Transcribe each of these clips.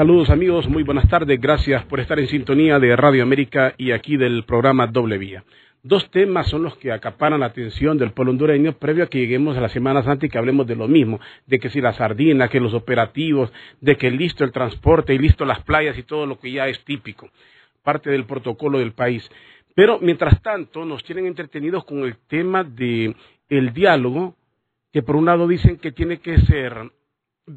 Saludos amigos, muy buenas tardes, gracias por estar en sintonía de Radio América y aquí del programa Doble Vía. Dos temas son los que acaparan la atención del pueblo hondureño previo a que lleguemos a la Semana Santa y que hablemos de lo mismo, de que si la sardina, que los operativos, de que listo el transporte y listo las playas y todo lo que ya es típico, parte del protocolo del país. Pero mientras tanto nos tienen entretenidos con el tema de el diálogo, que por un lado dicen que tiene que ser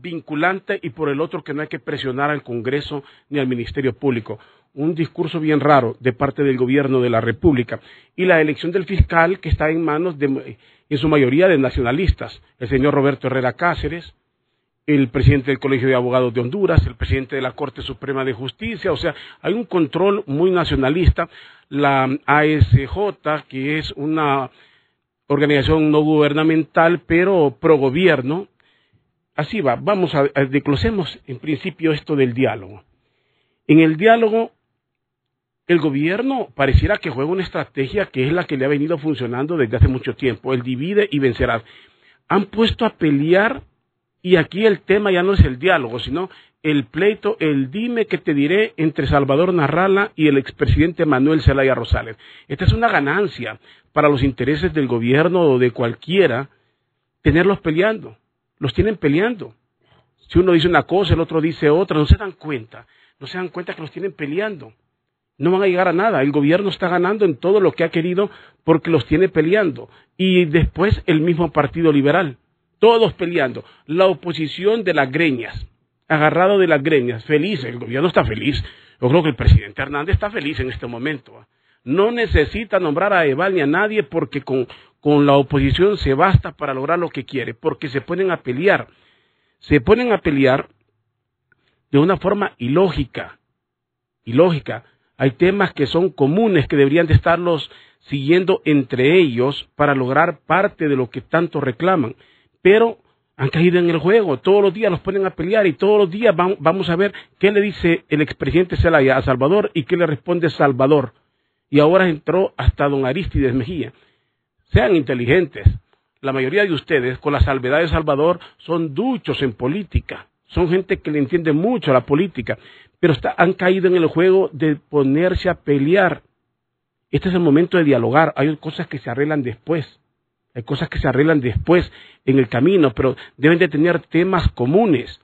vinculante y por el otro que no hay que presionar al Congreso ni al Ministerio Público. Un discurso bien raro de parte del gobierno de la República. Y la elección del fiscal que está en manos de, en su mayoría de nacionalistas, el señor Roberto Herrera Cáceres, el presidente del Colegio de Abogados de Honduras, el presidente de la Corte Suprema de Justicia, o sea, hay un control muy nacionalista. La ASJ, que es una organización no gubernamental, pero pro gobierno, así va, vamos a, a en principio esto del diálogo. En el diálogo, el gobierno pareciera que juega una estrategia que es la que le ha venido funcionando desde hace mucho tiempo, el divide y vencerás. Han puesto a pelear y aquí el tema ya no es el diálogo, sino el pleito, el dime que te diré entre Salvador Narrala y el expresidente Manuel Zelaya Rosales. Esta es una ganancia para los intereses del gobierno o de cualquiera tenerlos peleando los tienen peleando. Si uno dice una cosa, el otro dice otra, no se dan cuenta, no se dan cuenta que los tienen peleando. No van a llegar a nada. El gobierno está ganando en todo lo que ha querido porque los tiene peleando. Y después el mismo Partido Liberal. Todos peleando. La oposición de las greñas. Agarrado de las greñas. Feliz. El gobierno está feliz. Yo creo que el presidente Hernández está feliz en este momento. No necesita nombrar a Eval ni a nadie porque con, con la oposición se basta para lograr lo que quiere, porque se ponen a pelear. Se ponen a pelear de una forma ilógica. Ilógica. Hay temas que son comunes que deberían de estarlos siguiendo entre ellos para lograr parte de lo que tanto reclaman. Pero han caído en el juego, todos los días los ponen a pelear y todos los días vamos a ver qué le dice el expresidente Zelaya a Salvador y qué le responde Salvador. Y ahora entró hasta don Aristides Mejía. Sean inteligentes. La mayoría de ustedes, con la salvedad de Salvador, son duchos en política. Son gente que le entiende mucho a la política, pero han caído en el juego de ponerse a pelear. Este es el momento de dialogar. Hay cosas que se arreglan después. Hay cosas que se arreglan después en el camino, pero deben de tener temas comunes.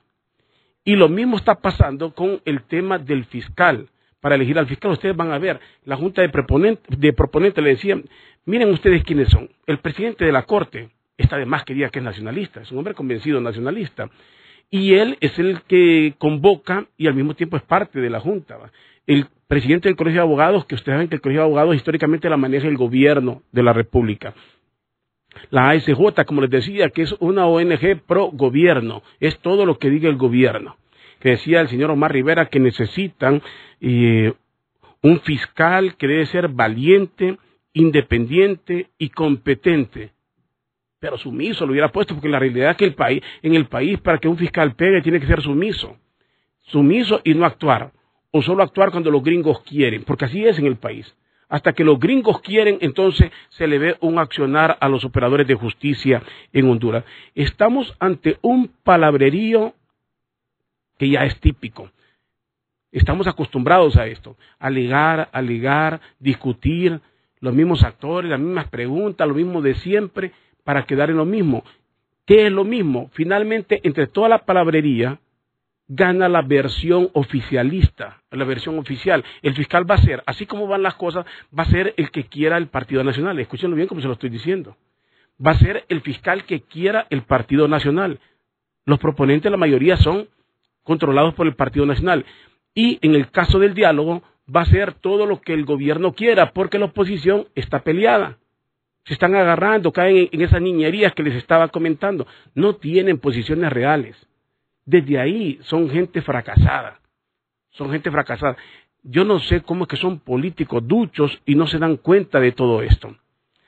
Y lo mismo está pasando con el tema del fiscal. Para elegir al fiscal, ustedes van a ver, la Junta de, Proponentes le decía, Miren ustedes quiénes son. El presidente de la Corte, está de más que diga que es nacionalista, es un hombre convencido nacionalista. Y él es el que convoca y al mismo tiempo es parte de la Junta. El presidente del Colegio de Abogados, que ustedes saben que el Colegio de Abogados históricamente la maneja el gobierno de la República. La ASJ, como les decía, que es una ONG pro gobierno, es todo lo que diga el gobierno. Que decía el señor Omar Rivera que necesitan eh, un fiscal que debe ser valiente, independiente y competente. Pero sumiso lo hubiera puesto, porque la realidad es que el país, en el país para que un fiscal pegue tiene que ser sumiso. Sumiso y no actuar. O solo actuar cuando los gringos quieren, porque así es en el país. Hasta que los gringos quieren, entonces se le ve un accionar a los operadores de justicia en Honduras. Estamos ante un palabrerío que ya es típico. Estamos acostumbrados a esto, alegar, alegar, discutir, los mismos actores, las mismas preguntas, lo mismo de siempre, para quedar en lo mismo. ¿Qué es lo mismo? Finalmente, entre toda la palabrería, gana la versión oficialista, la versión oficial. El fiscal va a ser, así como van las cosas, va a ser el que quiera el Partido Nacional. Escúchenlo bien como se lo estoy diciendo. Va a ser el fiscal que quiera el Partido Nacional. Los proponentes, la mayoría, son controlados por el Partido Nacional. Y en el caso del diálogo, va a ser todo lo que el gobierno quiera, porque la oposición está peleada. Se están agarrando, caen en esas niñerías que les estaba comentando. No tienen posiciones reales. Desde ahí son gente fracasada. Son gente fracasada. Yo no sé cómo es que son políticos duchos y no se dan cuenta de todo esto.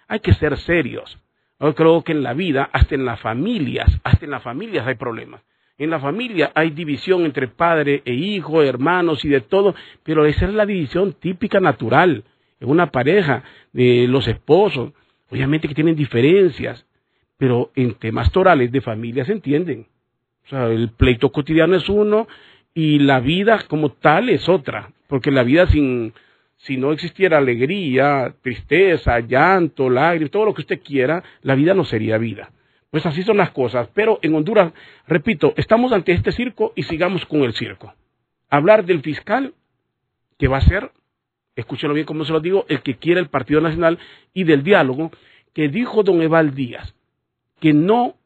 Hay que ser serios. Yo creo que en la vida, hasta en las familias, hasta en las familias hay problemas. En la familia hay división entre padre e hijo, hermanos y de todo, pero esa es la división típica natural. En una pareja, de los esposos, obviamente que tienen diferencias, pero en temas torales de familia se entienden. O sea, el pleito cotidiano es uno y la vida como tal es otra, porque la vida sin, si no existiera alegría, tristeza, llanto, lágrimas, todo lo que usted quiera, la vida no sería vida. Pues así son las cosas. Pero en Honduras, repito, estamos ante este circo y sigamos con el circo. Hablar del fiscal, que va a ser, escúchelo bien como se lo digo, el que quiere el Partido Nacional, y del diálogo, que dijo don Eval Díaz, que no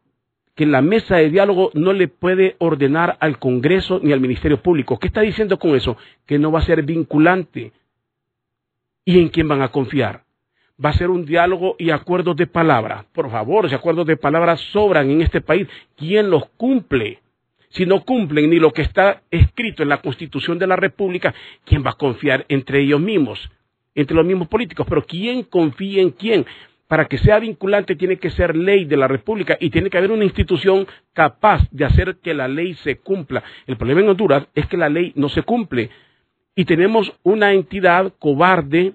que la mesa de diálogo no le puede ordenar al Congreso ni al Ministerio Público. ¿Qué está diciendo con eso? Que no va a ser vinculante. ¿Y en quién van a confiar? Va a ser un diálogo y acuerdos de palabra. Por favor, los acuerdos de palabra sobran en este país. ¿Quién los cumple? Si no cumplen ni lo que está escrito en la Constitución de la República, ¿quién va a confiar entre ellos mismos? Entre los mismos políticos. Pero ¿quién confía en quién? para que sea vinculante tiene que ser ley de la República y tiene que haber una institución capaz de hacer que la ley se cumpla. El problema en Honduras es que la ley no se cumple y tenemos una entidad cobarde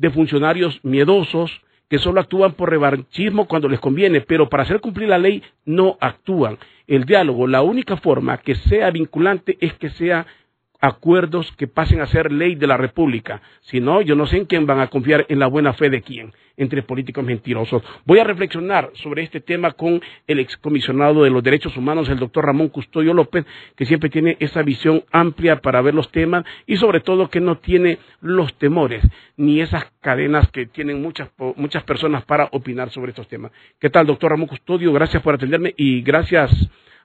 de funcionarios miedosos que solo actúan por revanchismo cuando les conviene, pero para hacer cumplir la ley no actúan. El diálogo, la única forma que sea vinculante es que sea acuerdos que pasen a ser ley de la República. Si no, yo no sé en quién van a confiar en la buena fe de quién, entre políticos mentirosos. Voy a reflexionar sobre este tema con el excomisionado de los derechos humanos, el doctor Ramón Custodio López, que siempre tiene esa visión amplia para ver los temas y sobre todo que no tiene los temores ni esas cadenas que tienen muchas, muchas personas para opinar sobre estos temas. ¿Qué tal, doctor Ramón Custodio? Gracias por atenderme y gracias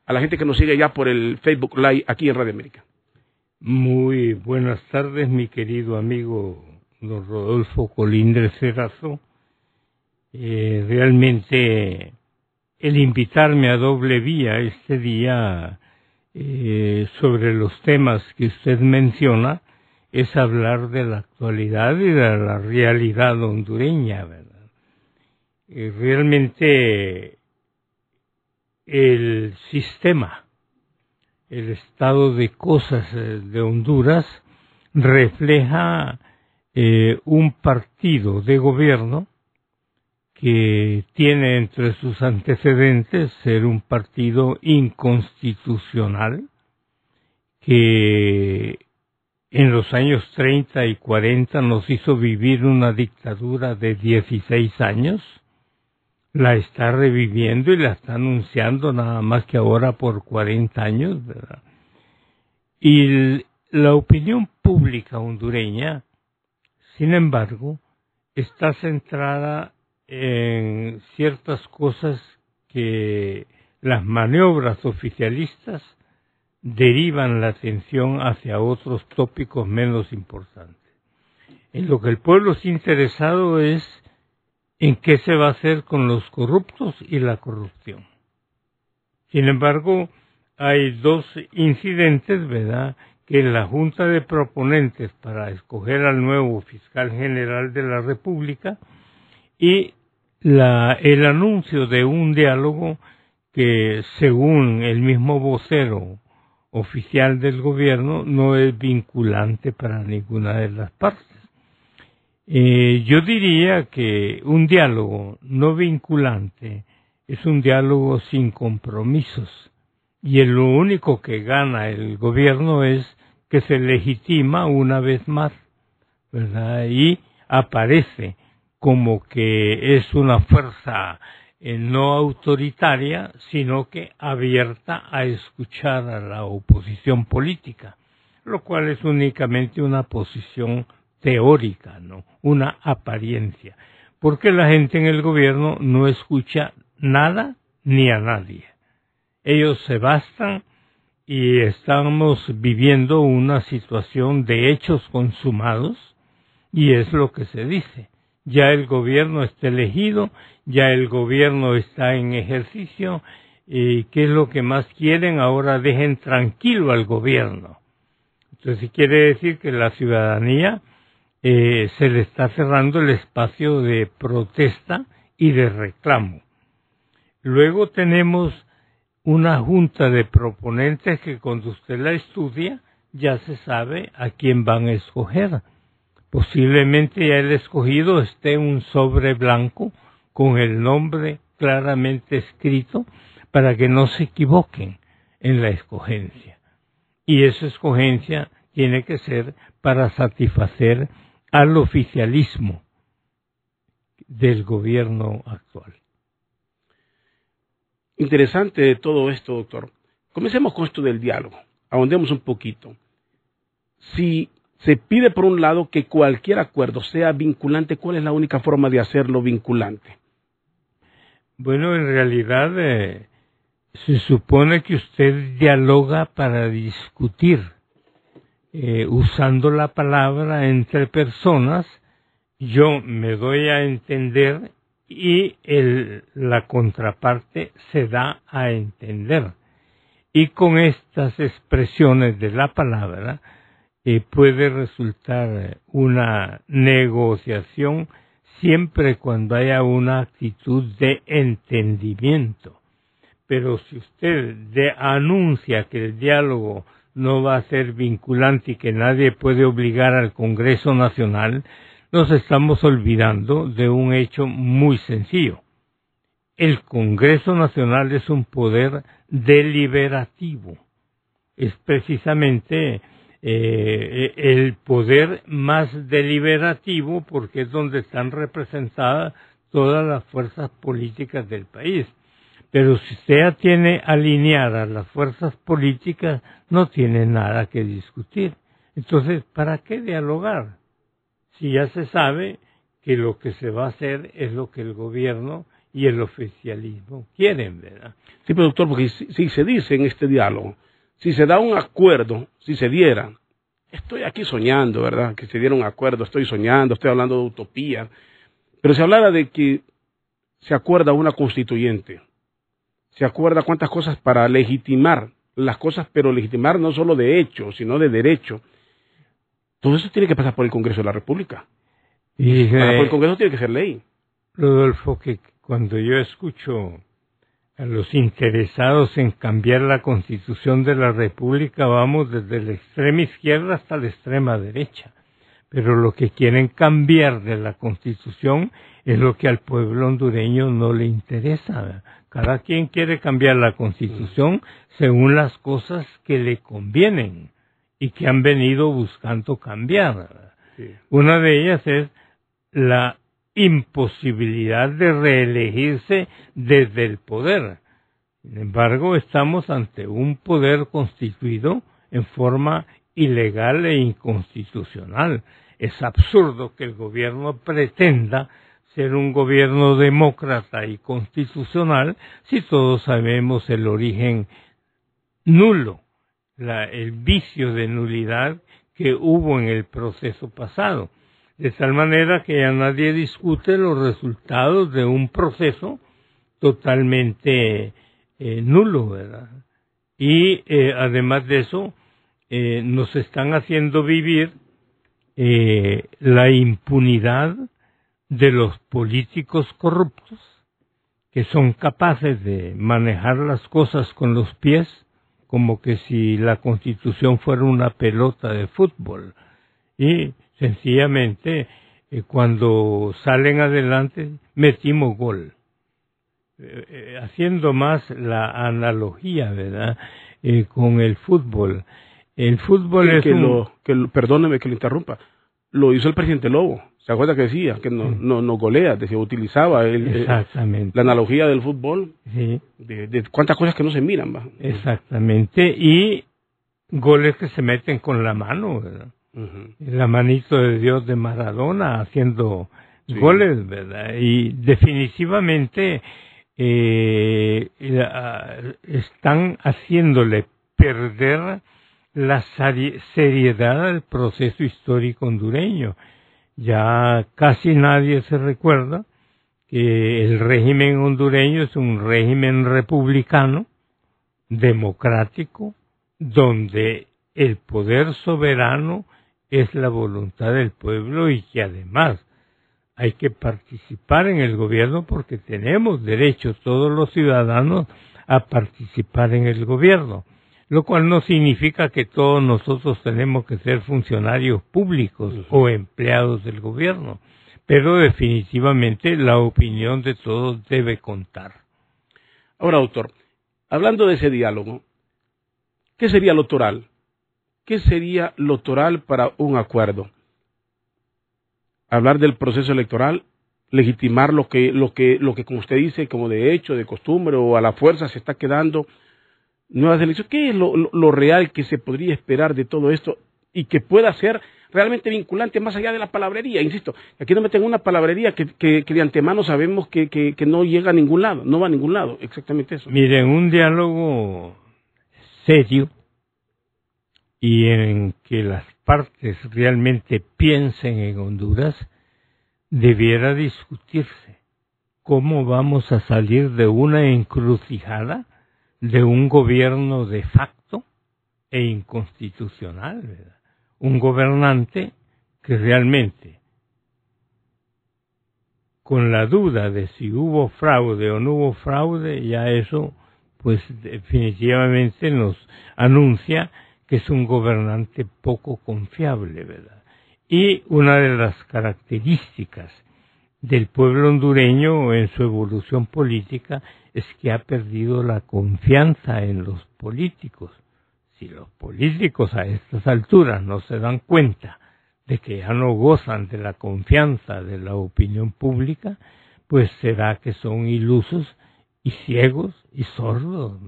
a la gente que nos sigue ya por el Facebook Live aquí en Radio América. Muy buenas tardes, mi querido amigo don Rodolfo Colindre Serrazo. Eh, realmente el invitarme a doble vía este día eh, sobre los temas que usted menciona es hablar de la actualidad y de la realidad hondureña, ¿verdad? Eh, realmente el sistema el estado de cosas eh, de Honduras refleja eh, un partido de gobierno que tiene entre sus antecedentes ser un partido inconstitucional que en los años 30 y 40 nos hizo vivir una dictadura de 16 años la está reviviendo y la está anunciando nada más que ahora por 40 años, ¿verdad? Y la opinión pública hondureña, sin embargo, está centrada en ciertas cosas que las maniobras oficialistas derivan la atención hacia otros tópicos menos importantes. En lo que el pueblo está interesado es en qué se va a hacer con los corruptos y la corrupción. Sin embargo, hay dos incidentes, ¿verdad?, que la Junta de Proponentes para escoger al nuevo fiscal general de la República y la, el anuncio de un diálogo que, según el mismo vocero oficial del gobierno, no es vinculante para ninguna de las partes. Eh, yo diría que un diálogo no vinculante es un diálogo sin compromisos y lo único que gana el gobierno es que se legitima una vez más, ¿verdad? Y aparece como que es una fuerza eh, no autoritaria, sino que abierta a escuchar a la oposición política, lo cual es únicamente una posición teórica, ¿no? Una apariencia. Porque la gente en el gobierno no escucha nada ni a nadie. Ellos se bastan y estamos viviendo una situación de hechos consumados y es lo que se dice. Ya el gobierno está elegido, ya el gobierno está en ejercicio y qué es lo que más quieren ahora dejen tranquilo al gobierno. Entonces quiere decir que la ciudadanía eh, se le está cerrando el espacio de protesta y de reclamo. Luego tenemos una junta de proponentes que cuando usted la estudia ya se sabe a quién van a escoger. Posiblemente ya el escogido esté un sobre blanco con el nombre claramente escrito para que no se equivoquen en la escogencia. y esa escogencia tiene que ser para satisfacer al oficialismo del gobierno actual. Interesante todo esto, doctor. Comencemos con esto del diálogo. Ahondemos un poquito. Si se pide, por un lado, que cualquier acuerdo sea vinculante, ¿cuál es la única forma de hacerlo vinculante? Bueno, en realidad eh, se supone que usted dialoga para discutir, eh, usando la palabra entre personas, yo me doy a entender y el, la contraparte se da a entender. Y con estas expresiones de la palabra eh, puede resultar una negociación siempre cuando haya una actitud de entendimiento. Pero si usted anuncia que el diálogo no va a ser vinculante y que nadie puede obligar al Congreso Nacional, nos estamos olvidando de un hecho muy sencillo. El Congreso Nacional es un poder deliberativo. Es precisamente eh, el poder más deliberativo porque es donde están representadas todas las fuerzas políticas del país. Pero si usted tiene alineadas las fuerzas políticas, no tiene nada que discutir. Entonces, ¿para qué dialogar? Si ya se sabe que lo que se va a hacer es lo que el gobierno y el oficialismo quieren, ¿verdad? Sí, pero doctor, porque si se dice en este diálogo si se da un acuerdo, si se diera, estoy aquí soñando, ¿verdad? Que se diera un acuerdo, estoy soñando, estoy hablando de utopía, pero se hablara de que se acuerda una constituyente, se acuerda cuántas cosas para legitimar las cosas, pero legitimar no solo de hecho, sino de derecho. Todo eso tiene que pasar por el Congreso de la República. Y, por el Congreso tiene que ser ley. Rodolfo, que cuando yo escucho a los interesados en cambiar la constitución de la República vamos desde la extrema izquierda hasta la extrema derecha. Pero lo que quieren cambiar de la constitución es lo que al pueblo hondureño no le interesa. Cada quien quiere cambiar la constitución según las cosas que le convienen y que han venido buscando cambiar. Una de ellas es la imposibilidad de reelegirse desde el poder. Sin embargo, estamos ante un poder constituido en forma ilegal e inconstitucional. Es absurdo que el gobierno pretenda ser un gobierno demócrata y constitucional si todos sabemos el origen nulo, el vicio de nulidad que hubo en el proceso pasado de tal manera que ya nadie discute los resultados de un proceso totalmente eh, nulo, ¿verdad? Y eh, además de eso, eh, nos están haciendo vivir la impunidad de los políticos corruptos que son capaces de manejar las cosas con los pies como que si la constitución fuera una pelota de fútbol y sencillamente eh, cuando salen adelante metimos gol. Eh, eh, haciendo más la analogía, ¿verdad? con el fútbol. El fútbol es que lo, que perdóneme que lo interrumpa. Lo hizo el presidente Lobo. ¿Se acuerda que decía? Que no, no, no golea, decía, utilizaba el, la analogía del fútbol. Sí. De, de, cuántas cosas que no se miran. ¿va? Exactamente. Y goles que se meten con la mano, ¿verdad? la manito de Dios de Maradona haciendo goles, ¿verdad? Y definitivamente eh, están haciéndole perder la seriedad del proceso histórico hondureño. Ya casi nadie se recuerda que el régimen hondureño es un régimen republicano, democrático, donde el poder soberano es la voluntad del pueblo y que además hay que participar en el gobierno porque tenemos derecho todos los ciudadanos a participar en el gobierno, lo cual no significa que todos nosotros tenemos que ser funcionarios públicos o empleados del gobierno, pero definitivamente la opinión de todos debe contar. Ahora, autor, hablando de ese diálogo, ¿qué sería lo toral? ¿qué sería lo toral para un acuerdo? Hablar del proceso electoral, legitimar lo que, lo que, lo que como usted dice, como de hecho, de costumbre o a la fuerza se está quedando nuevas elecciones. ¿Qué es lo, real que se podría esperar de todo esto y que pueda ser realmente vinculante más allá de la palabrería? Insisto, aquí no me tengo una palabrería que, que, de antemano sabemos que, que, no llega a ningún lado, no va a ningún lado, exactamente eso. Miren, un diálogo serio y en que las partes realmente piensen en Honduras, debiera discutirse cómo vamos a salir de una encrucijada de un gobierno de facto e inconstitucional, ¿verdad? un gobernante que realmente, con la duda de si hubo fraude o no hubo fraude, ya eso pues definitivamente nos anuncia que es un gobernante poco confiable, ¿verdad? Y una de las características del pueblo hondureño en su evolución política es que ha perdido la confianza en los políticos. Si los políticos a estas alturas no se dan cuenta de que ya no gozan de la confianza de la opinión pública, pues será que son ilusos y ciegos y sordos.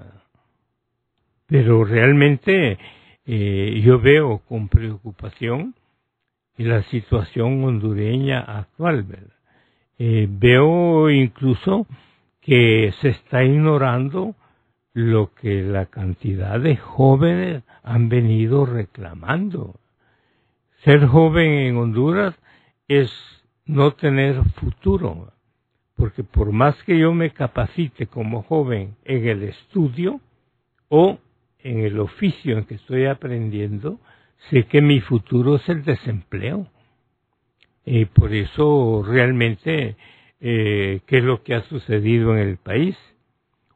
Pero realmente eh, yo veo con preocupación la situación hondureña actual. Eh, veo incluso que se está ignorando lo que la cantidad de jóvenes han venido reclamando. Ser joven en Honduras es no tener futuro, porque por más que yo me capacite como joven en el estudio o en el oficio en que estoy aprendiendo, sé que mi futuro es el desempleo. Y por eso realmente, eh, ¿qué es lo que ha sucedido en el país?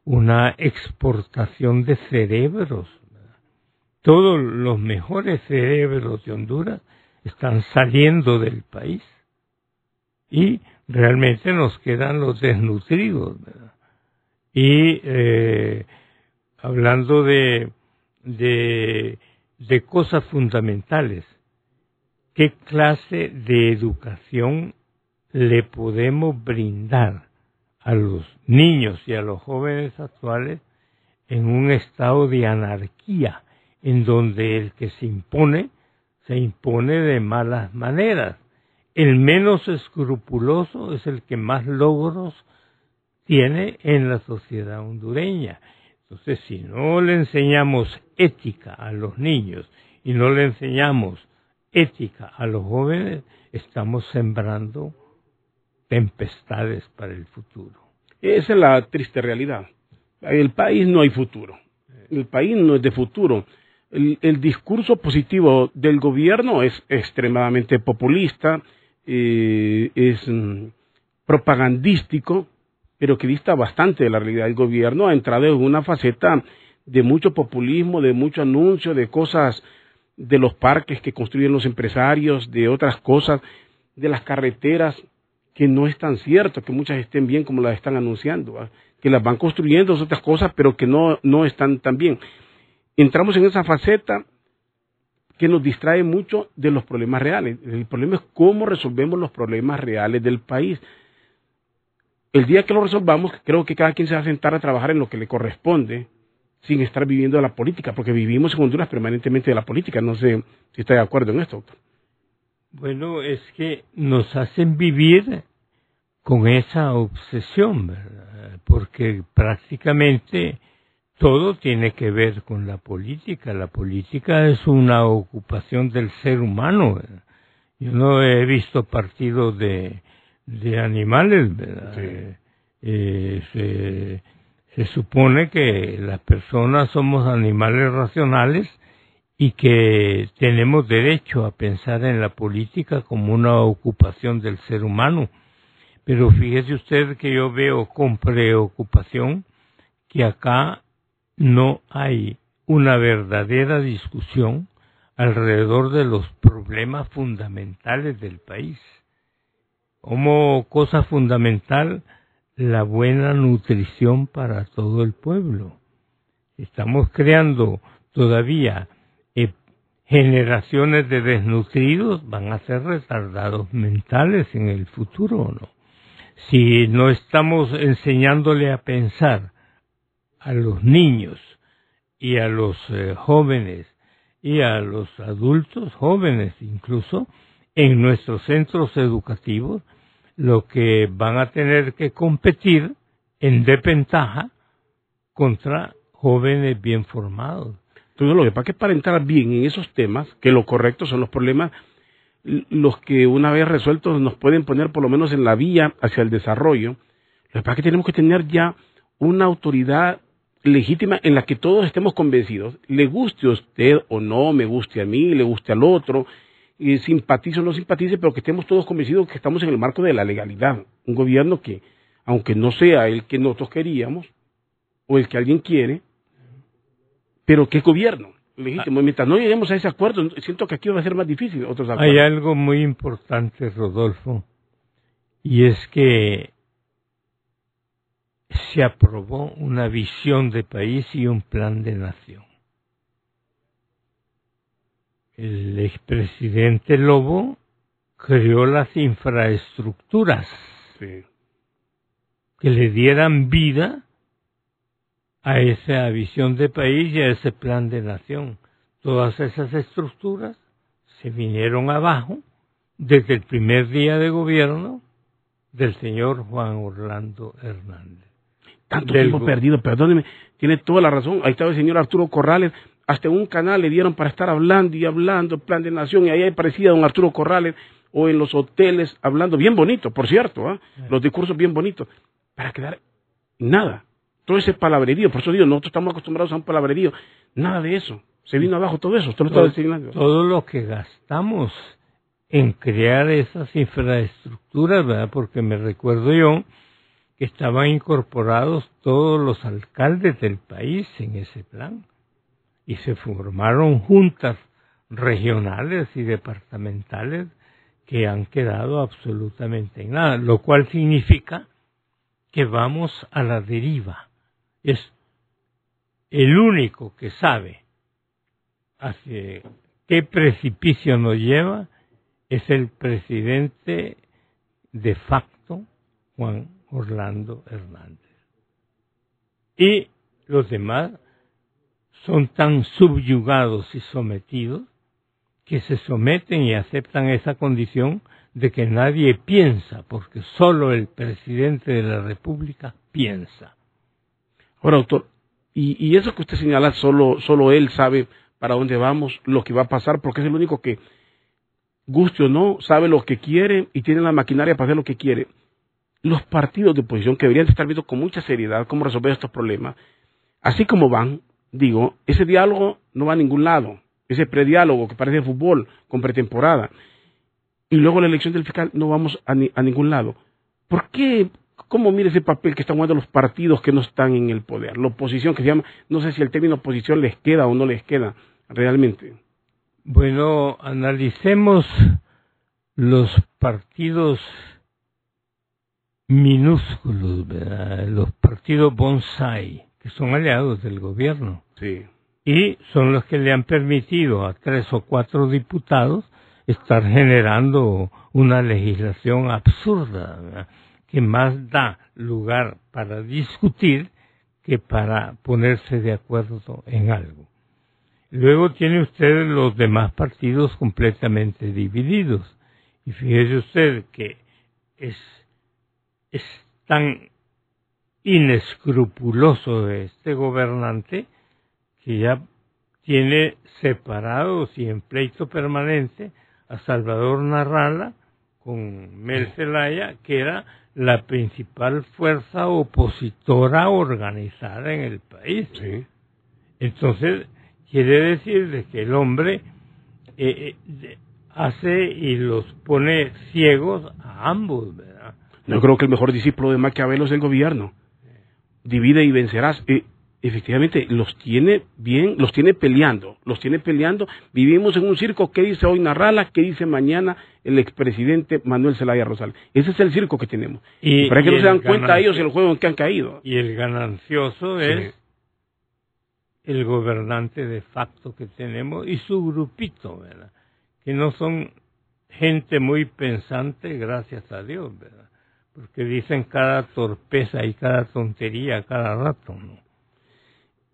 Una exportación de cerebros. Todos los mejores cerebros de Honduras están saliendo del país. Y realmente nos quedan los desnutridos. Y eh, hablando de, de, de cosas fundamentales. ¿Qué clase de educación le podemos brindar a los niños y a los jóvenes actuales en un estado de anarquía, en donde el que se impone, se impone de malas maneras? El menos escrupuloso es el que más logros tiene en la sociedad hondureña. Entonces, si no le enseñamos ética a los niños y no le enseñamos ética a los jóvenes, estamos sembrando tempestades para el futuro. Esa es la triste realidad. En el país no hay futuro. El país no es de futuro. El, discurso positivo del gobierno es extremadamente populista, eh, es mm, propagandístico, pero que dista bastante de la realidad. El gobierno ha entrado en una faceta de mucho populismo, de mucho anuncio, de cosas de los parques que construyen los empresarios, de otras cosas, de las carreteras, que no es tan cierto que muchas estén bien como las están anunciando, que las van construyendo otras cosas, pero que no, no están tan bien. Entramos en esa faceta que nos distrae mucho de los problemas reales. El problema es cómo resolvemos los problemas reales del país el día que lo resolvamos, creo que cada quien se va a sentar a trabajar en lo que le corresponde, sin estar viviendo de la política, porque vivimos en Honduras permanentemente de la política. No sé si está de acuerdo en esto, doctor. Bueno, es que nos hacen vivir con esa obsesión, ¿verdad? Porque prácticamente todo tiene que ver con la política. La política es una ocupación del ser humano. Yo no he visto partidos de de animales, ¿verdad? Eh, se, se supone que las personas somos animales racionales y que tenemos derecho a pensar en la política como una ocupación del ser humano. Pero fíjese usted que yo veo con preocupación que acá no hay una verdadera discusión alrededor de los problemas fundamentales del país como cosa fundamental la buena nutrición para todo el pueblo. Estamos creando todavía generaciones de desnutridos van a ser retardados mentales en el futuro o no. Si no estamos enseñándole a pensar a los niños y a los eh, jóvenes y a los adultos jóvenes incluso en nuestros centros educativos, lo que van a tener que competir en desventaja contra jóvenes bien formados. Entonces, lo que pasa es que para entrar bien en esos temas, que lo correcto son los problemas, los que una vez resueltos nos pueden poner por lo menos en la vía hacia el desarrollo, lo que pasa es que tenemos que tener ya una autoridad legítima en la que todos estemos convencidos, le guste a usted o no, me guste a mí, le guste al otro, y simpatice o no simpatice, pero que estemos todos convencidos que estamos en el marco de la legalidad. Un gobierno que, aunque no sea el que nosotros queríamos, o el que alguien quiere, pero ¿qué gobierno? Legítimo. Ah. Mientras no lleguemos a ese acuerdo, siento que aquí va a ser más difícil otros Hay algo muy importante, Rodolfo, y es que se aprobó una visión de país y un plan de nación. El expresidente Lobo creó las infraestructuras que le dieran vida a esa visión de país y a ese plan de nación. Todas esas estructuras se vinieron abajo desde el primer día de gobierno del señor Juan Orlando Hernández. Tanto tiempo perdido, perdóneme, tiene toda la razón. Ahí estaba el señor Arturo Corrales, hasta un canal le dieron para estar hablando y hablando, plan de nación, y ahí aparecía don Arturo Corrales, o en los hoteles, hablando bien bonito, por cierto, ¿ah? los discursos bien bonitos, para quedar nada todo ese palabrerío, por eso digo, nosotros estamos acostumbrados a un palabrerío, nada de eso, se vino abajo todo eso, todo, todo lo que gastamos en crear esas infraestructuras, ¿verdad? Porque me recuerdo yo que estaban incorporados todos los alcaldes del país en ese plan. Y se formaron juntas regionales y departamentales que han quedado absolutamente en nada, lo cual significa que vamos a la deriva es el único que sabe hacia qué precipicio nos lleva es el presidente de facto Juan Orlando Hernández. Y los demás son tan subyugados y sometidos que se someten y aceptan esa condición de que nadie piensa, porque solo el presidente de la República piensa. Ahora, doctor, y, eso que usted señala, solo, solo él sabe para dónde vamos, lo que va a pasar, porque es el único que, guste o no, sabe lo que quiere y tiene la maquinaria para hacer lo que quiere. Los partidos de oposición que deberían estar viendo con mucha seriedad cómo resolver estos problemas, así como van, digo, ese diálogo no va a ningún lado, ese prediálogo que parece fútbol con pretemporada, y luego la elección del fiscal no vamos a, a ningún lado. ¿Por qué ¿Cómo mire ese papel que están jugando los partidos que no están en el poder? La oposición que se llama, no sé si el término oposición les queda o no les queda realmente. Bueno, analicemos los partidos minúsculos, los partidos bonsai, que son aliados del gobierno. Sí. Y son los que le han permitido a tres o cuatro diputados estar generando una legislación absurda que más da lugar para discutir que para ponerse de acuerdo en algo. Luego tiene usted los demás partidos completamente divididos. Y fíjese usted que es, es tan inescrupuloso este gobernante que ya tiene separados y en pleito permanente a Salvador Narrala con Mel Zelaya, que era la principal fuerza opositora organizada en el país. Entonces, quiere decir que el hombre eh, eh, hace y los pone ciegos a ambos, ¿verdad? Yo creo que el mejor discípulo de Maquiavelo es el gobierno. Divide y vencerás. Eh, efectivamente los tiene bien, los tiene peleando, los tiene peleando. Vivimos en un circo, ¿qué dice hoy Narrala? ¿Qué dice mañana el expresidente Manuel Zelaya Rosal? Ese es el circo que tenemos. Y, para que no se dan cuenta ellos el juego en que han caído. Y el ganancioso es el gobernante de facto que tenemos y su grupito, ¿verdad? Que no son gente muy pensante, gracias a Dios, ¿verdad? Porque dicen cada torpeza y cada tontería cada rato, ¿no?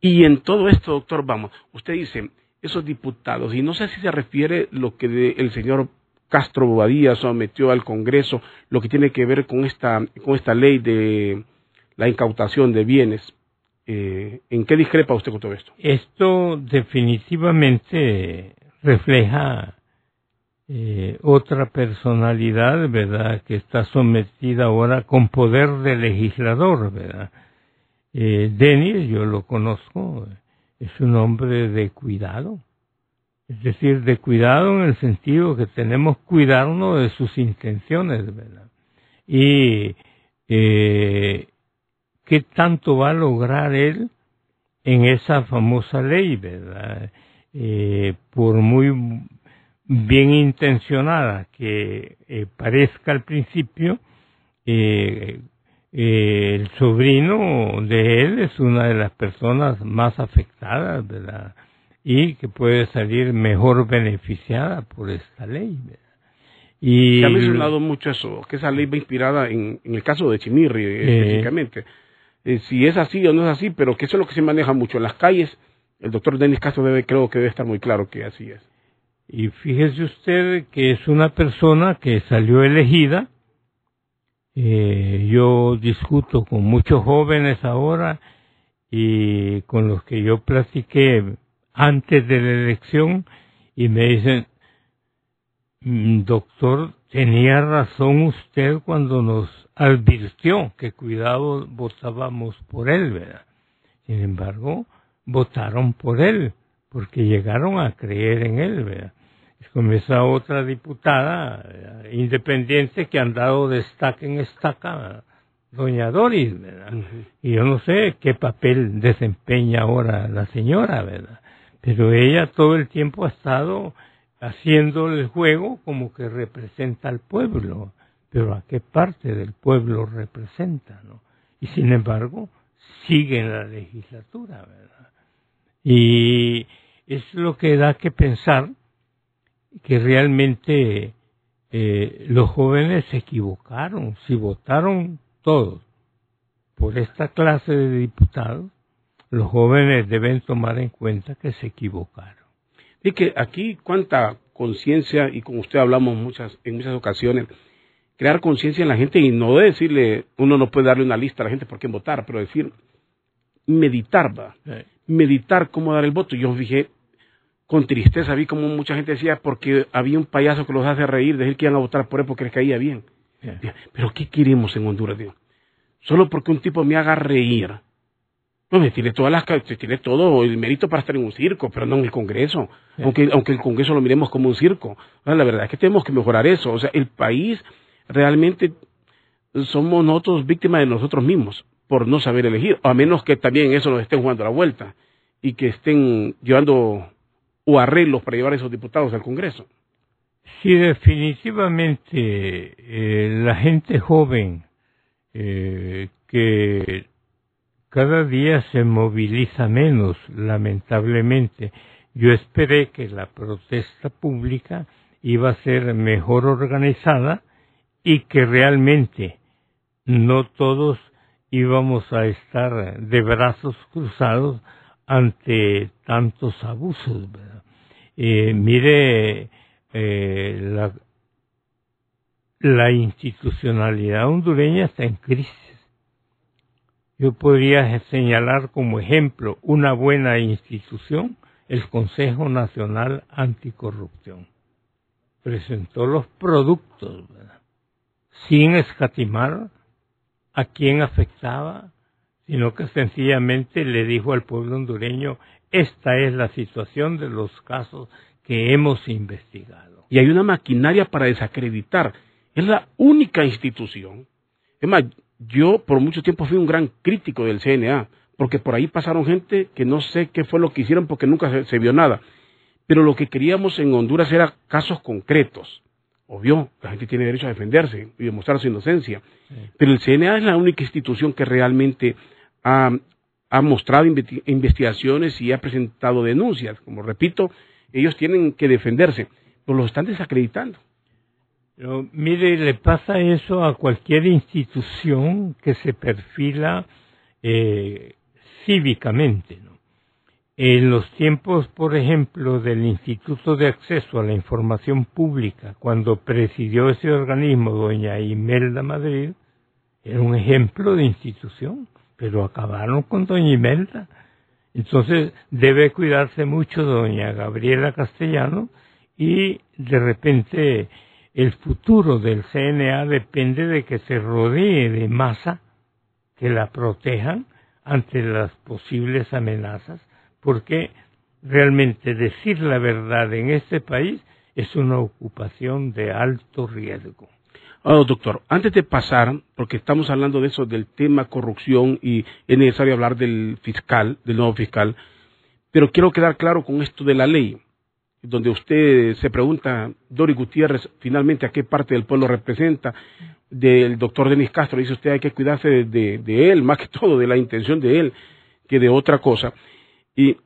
Y en todo esto, doctor, vamos, usted dice, esos diputados, y no sé si se refiere lo que el señor Castro Bobadilla sometió al Congreso, lo que tiene que ver con esta, con esta ley de la incautación de bienes. Eh, ¿En qué discrepa usted con todo esto? Esto definitivamente refleja eh, otra personalidad, ¿verdad?, que está sometida ahora con poder de legislador, ¿verdad? Eh, Denis, yo lo conozco, es un hombre de cuidado, es decir, de cuidado en el sentido que tenemos cuidarnos de sus intenciones, ¿verdad? Y eh, qué tanto va a lograr él en esa famosa ley, ¿verdad? Eh, por muy bien intencionada que eh, parezca al principio, eh, el sobrino de él es una de las personas más afectadas, ¿verdad? Y que puede salir mejor beneficiada por esta ley, ¿verdad? Y Se ha mencionado mucho eso, que esa ley va inspirada en, el caso de Chimirri específicamente. si es así o no es así, pero que eso es lo que se maneja mucho en las calles. El doctor Denis Castro debe, creo que debe estar muy claro que así es. Y fíjese usted que es una persona que salió elegida. Eh, yo discuto con muchos jóvenes ahora y con los que yo platiqué antes de la elección y me dicen, mm, doctor, tenía razón usted cuando nos advirtió que cuidado votábamos por él, ¿verdad? Sin embargo, votaron por él porque llegaron a creer en él, ¿verdad? Como esa otra diputada eh, independiente que han dado de estaca en estaca, doña Doris, ¿verdad? Y yo no sé qué papel desempeña ahora la señora, ¿verdad? Pero ella todo el tiempo ha estado haciendo el juego como que representa al pueblo, pero a qué parte del pueblo representa, ¿no? Y sin embargo, sigue en la legislatura, ¿verdad? Y es lo que da que pensar que realmente eh, los jóvenes se equivocaron. Si votaron todos por esta clase de diputados, los jóvenes deben tomar en cuenta que se equivocaron. Y que aquí cuánta conciencia, y con usted hablamos muchas, en muchas ocasiones, crear conciencia en la gente y no decirle, uno no puede darle una lista a la gente por qué votar, pero decir, meditar, va. Meditar cómo dar el voto. Yo fijé, con tristeza vi como mucha gente decía porque había un payaso que los hace reír, decir que iban a votar por él porque les caía bien. Pero ¿qué queremos en Honduras, Dios? Solo porque un tipo me haga reír. Pues me tiene todas las tiene todo el mérito para estar en un circo, pero no en el Congreso. Aunque, aunque el Congreso lo miremos como un circo. La verdad es que tenemos que mejorar eso. O sea, el país realmente somos nosotros víctimas de nosotros mismos por no saber elegir, a menos que también eso nos estén jugando la vuelta y que estén llevando o arreglos para llevar a esos diputados al Congreso. Sí, definitivamente eh, la gente joven eh, que cada día se moviliza menos, lamentablemente. Yo esperé que la protesta pública iba a ser mejor organizada y que realmente no todos íbamos a estar de brazos cruzados ante tantos abusos. Eh, mire, eh, la, institucionalidad hondureña está en crisis. Yo podría señalar como ejemplo una buena institución, el Consejo Nacional Anticorrupción. Presentó los productos, sin escatimar a quién afectaba, sino que sencillamente le dijo al pueblo hondureño, esta es la situación de los casos que hemos investigado. Y hay una maquinaria para desacreditar. Es la única institución. Es más, yo por mucho tiempo fui un gran crítico del CNA, porque por ahí pasaron gente que no sé qué fue lo que hicieron porque nunca se, vio nada. Pero lo que queríamos en Honduras era casos concretos. Obvio, la gente tiene derecho a defenderse y demostrar su inocencia. Pero el CNA es la única institución que realmente ha, ha mostrado investigaciones y ha presentado denuncias. Como repito, ellos tienen que defenderse, pero los están desacreditando. Pero, mire, le pasa eso a cualquier institución que se perfila eh, cívicamente. En los tiempos, por ejemplo, del Instituto de Acceso a la Información Pública, cuando presidió ese organismo doña Imelda Madrid, era un ejemplo de institución, pero acabaron con doña Imelda. Entonces debe cuidarse mucho doña Gabriela Castellano y de repente el futuro del CNA depende de que se rodee de masa que la protejan ante las posibles amenazas, porque realmente decir la verdad en este país es una ocupación de alto riesgo. Oh, doctor, antes de pasar, porque estamos hablando de eso, del tema corrupción y es necesario hablar del fiscal, del nuevo fiscal, pero quiero quedar claro con esto de la ley, donde usted se pregunta, Dori Gutiérrez, finalmente a qué parte del pueblo representa, del doctor Denis Castro, dice usted hay que cuidarse de él, más que todo de la intención de él, que de otra cosa. Y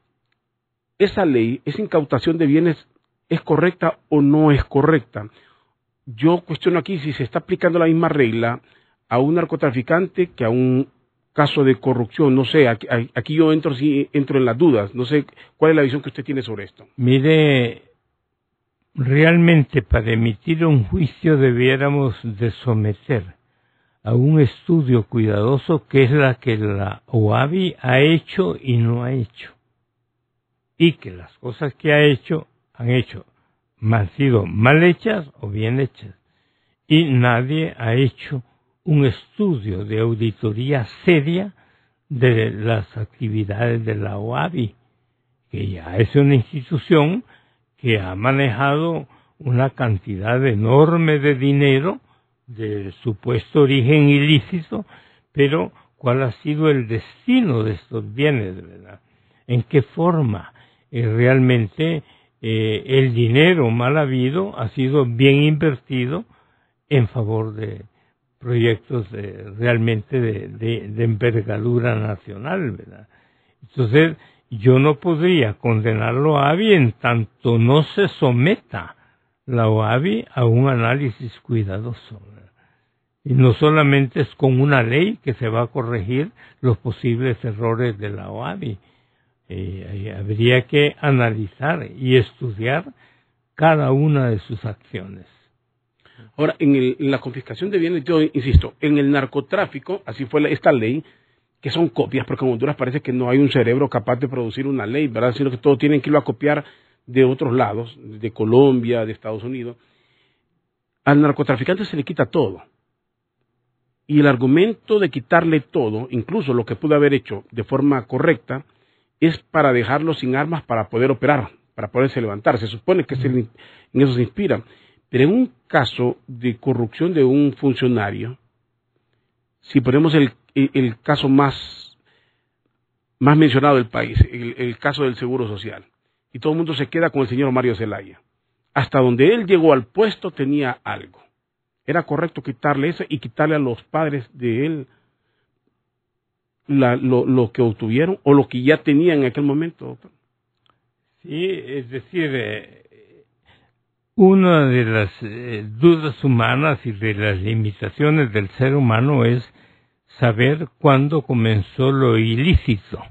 esa ley, esa incautación de bienes, ¿es correcta o no es correcta? Yo cuestiono aquí si se está aplicando la misma regla a un narcotraficante que a un caso de corrupción. No sé, aquí, yo entro, sí, entro en las dudas. No sé cuál es la visión que usted tiene sobre esto. Mire, realmente para emitir un juicio debiéramos de someter a un estudio cuidadoso que es la que la OABI ha hecho y no ha hecho. Y que las cosas que ha hecho han hecho han sido mal hechas o bien hechas. Y nadie ha hecho un estudio de auditoría seria de las actividades de la OABI, que ya es una institución que ha manejado una cantidad enorme de dinero de supuesto origen ilícito, pero cuál ha sido el destino de estos bienes, ¿verdad? ¿En qué forma realmente eh, el dinero mal habido ha sido bien invertido en favor de proyectos realmente de, envergadura nacional, ¿verdad? Entonces, yo no podría condenarlo a ABI en tanto no se someta la OABI a un análisis cuidadoso. Y no solamente es con una ley que se va a corregir los posibles errores de la OABI, eh, habría que analizar y estudiar cada una de sus acciones. Ahora, en, la confiscación de bienes, yo insisto, en el narcotráfico, así fue esta ley, que son copias, porque en Honduras parece que no hay un cerebro capaz de producir una ley, ¿verdad? Sino que todos tienen que irlo a copiar de otros lados, de Colombia, de Estados Unidos. Al narcotraficante se le quita todo. Y el argumento de quitarle todo, incluso lo que pudo haber hecho de forma correcta, es para dejarlo sin armas para poder operar, para poderse levantar. Se supone que en eso se inspira. Pero en un caso de corrupción de un funcionario, si ponemos el, caso más, más mencionado del país, el, caso del Seguro Social, y todo el mundo se queda con el señor Mario Zelaya, hasta donde él llegó al puesto tenía algo. Era correcto quitarle eso y quitarle a los padres de él lo, que obtuvieron o lo que ya tenían en aquel momento, Sí, es decir, eh, una de las eh, dudas humanas y de las limitaciones del ser humano es saber cuándo comenzó lo ilícito,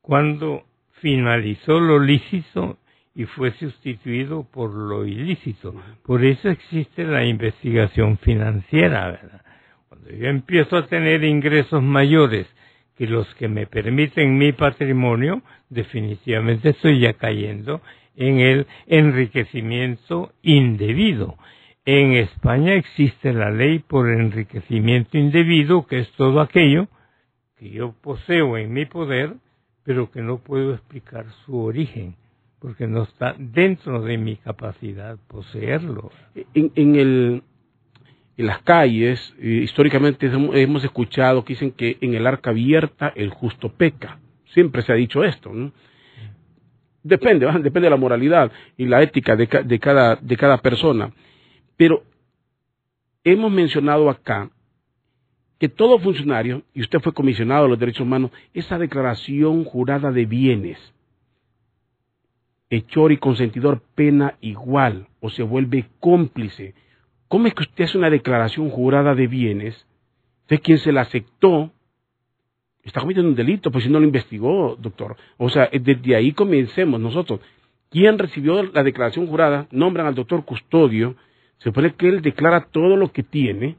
cuándo finalizó lo lícito y fue sustituido por lo ilícito. Por eso existe la investigación financiera, ¿verdad? Cuando yo empiezo a tener ingresos mayores que los que me permiten mi patrimonio, definitivamente estoy ya cayendo en el enriquecimiento indebido. En España existe la ley por enriquecimiento indebido, que es todo aquello que yo poseo en mi poder, pero que no puedo explicar su origen, porque no está dentro de mi capacidad poseerlo. En, el, en las calles, históricamente hemos escuchado que dicen que en el arca abierta el justo peca. Siempre se ha dicho esto. ¿no? Depende, depende de la moralidad y la ética de, de, cada, de cada persona. Pero hemos mencionado acá que todo funcionario, y usted fue comisionado de los derechos humanos, esa declaración jurada de bienes, hechor y consentidor pena igual o se vuelve cómplice. ¿Cómo es que usted hace una declaración jurada de bienes de quien se la aceptó? Está cometiendo un delito, pues si no lo investigó, doctor. O sea, desde ahí comencemos nosotros. ¿Quién recibió la declaración jurada? Nombran al doctor Custodio. Se supone que él declara todo lo que tiene.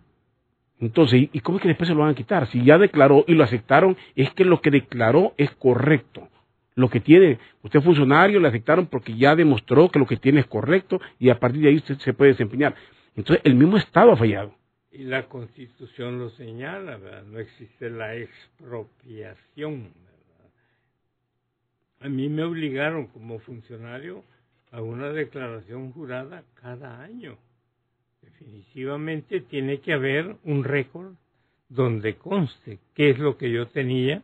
Entonces, ¿y cómo es que después se lo van a quitar? Si ya declaró y lo aceptaron, es que lo que declaró es correcto lo que tiene, usted es funcionario, le aceptaron porque ya demostró que lo que tiene es correcto y a partir de ahí usted se puede desempeñar. Entonces, el mismo Estado ha fallado. Y la Constitución lo señala, ¿verdad? No existe la expropiación, ¿verdad? A mí me obligaron como funcionario a una declaración jurada cada año. Definitivamente tiene que haber un récord donde conste qué es lo que yo tenía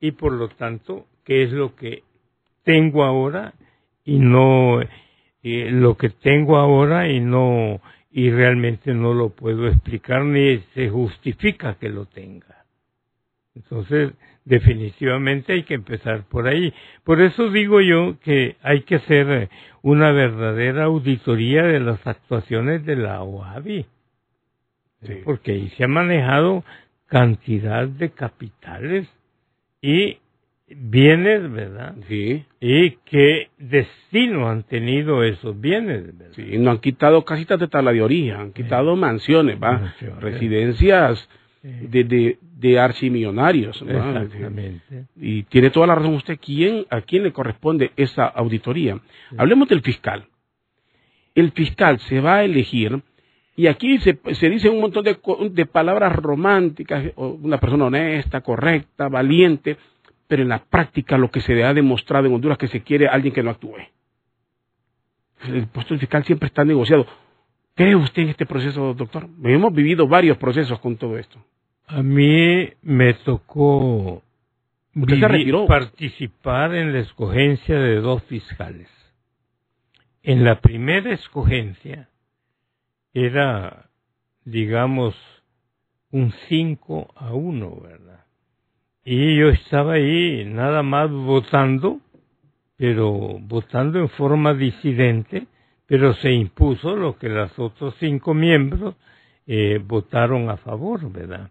y por lo tanto qué es lo que tengo ahora y no lo que tengo ahora y no y realmente no lo puedo explicar ni se justifica que lo tenga. Entonces, definitivamente hay que empezar por ahí. Por eso digo yo que hay que hacer una verdadera auditoría de las actuaciones de la OAVI. Porque ahí se ha manejado cantidad de capitales y bienes, ¿verdad? Sí. Y qué destino han tenido esos bienes, ¿verdad? Sí, no han quitado casitas de taladeoría, han quitado mansiones, ¿va? Residencias de, de, de archimillonarios. Exactamente. Y tiene toda la razón usted. ¿Quién, ¿A quién le corresponde esa auditoría? Hablemos del fiscal. El fiscal se va a elegir y aquí se, se dice un montón de, de palabras románticas, una persona honesta, correcta, valiente, pero en la práctica lo que se ha demostrado en Honduras es que se quiere alguien que no actúe. El puesto fiscal siempre está negociado. ¿Cree usted en este proceso, doctor? Hemos vivido varios procesos con todo esto. A mí me tocó participar en la escogencia de dos fiscales. En la primera escogencia era, digamos, un 5 a 1, ¿verdad? Y yo estaba ahí nada más votando, pero votando en forma disidente, pero se impuso lo que los otros cinco miembros eh, votaron a favor, ¿verdad?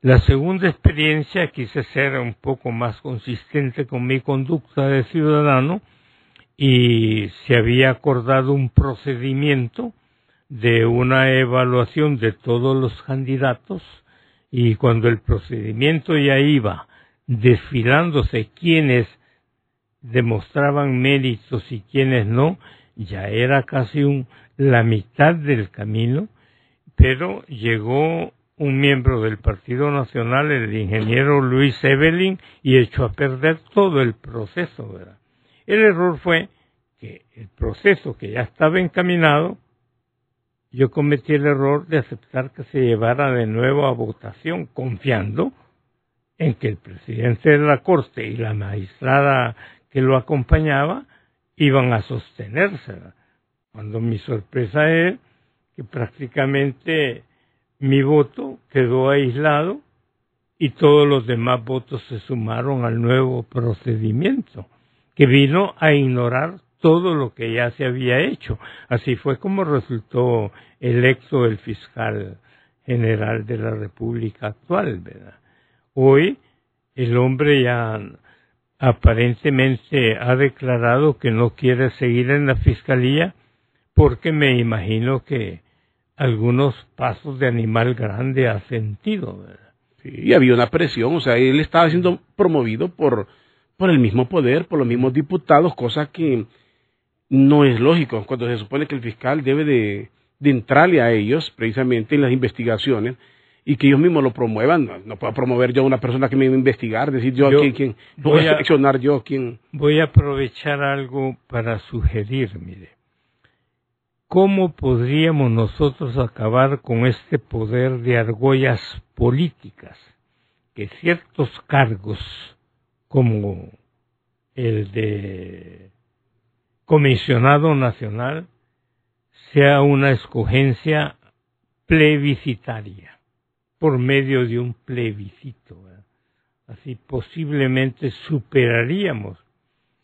La segunda experiencia quise ser un poco más consistente con mi conducta de ciudadano y se había acordado un procedimiento de una evaluación de todos los candidatos y cuando el procedimiento ya iba desfilándose quienes demostraban méritos y quienes no, ya era casi un, la mitad del camino, pero llegó un miembro del Partido Nacional, el ingeniero Luis Evelyn, y echó a perder todo el proceso. ¿verdad? El error fue que el proceso que ya estaba encaminado yo cometí el error de aceptar que se llevara de nuevo a votación, confiando en que el presidente de la Corte y la magistrada que lo acompañaba iban a sostenerse. Cuando mi sorpresa es que prácticamente mi voto quedó aislado y todos los demás votos se sumaron al nuevo procedimiento, que vino a ignorar todo lo que ya se había hecho. Así fue como resultó electo el fiscal general de la República actual, ¿verdad? Hoy el hombre ya aparentemente ha declarado que no quiere seguir en la fiscalía porque me imagino que algunos pasos de animal grande ha sentido. Sí, había una presión, o sea, él estaba siendo promovido por, por el mismo poder, por los mismos diputados, cosa que no es lógico cuando se supone que el fiscal debe de, entrarle a ellos precisamente en las investigaciones y que ellos mismos lo promuevan. No, puedo promover yo a una persona que me va a investigar, decir yo, a quién, voy, a seleccionar yo quién. Voy a aprovechar algo para sugerir, mire. ¿Cómo podríamos nosotros acabar con este poder de argollas políticas? Que ciertos cargos, como el de comisionado nacional sea una escogencia plebiscitaria. por medio de un plebiscito. Así posiblemente superaríamos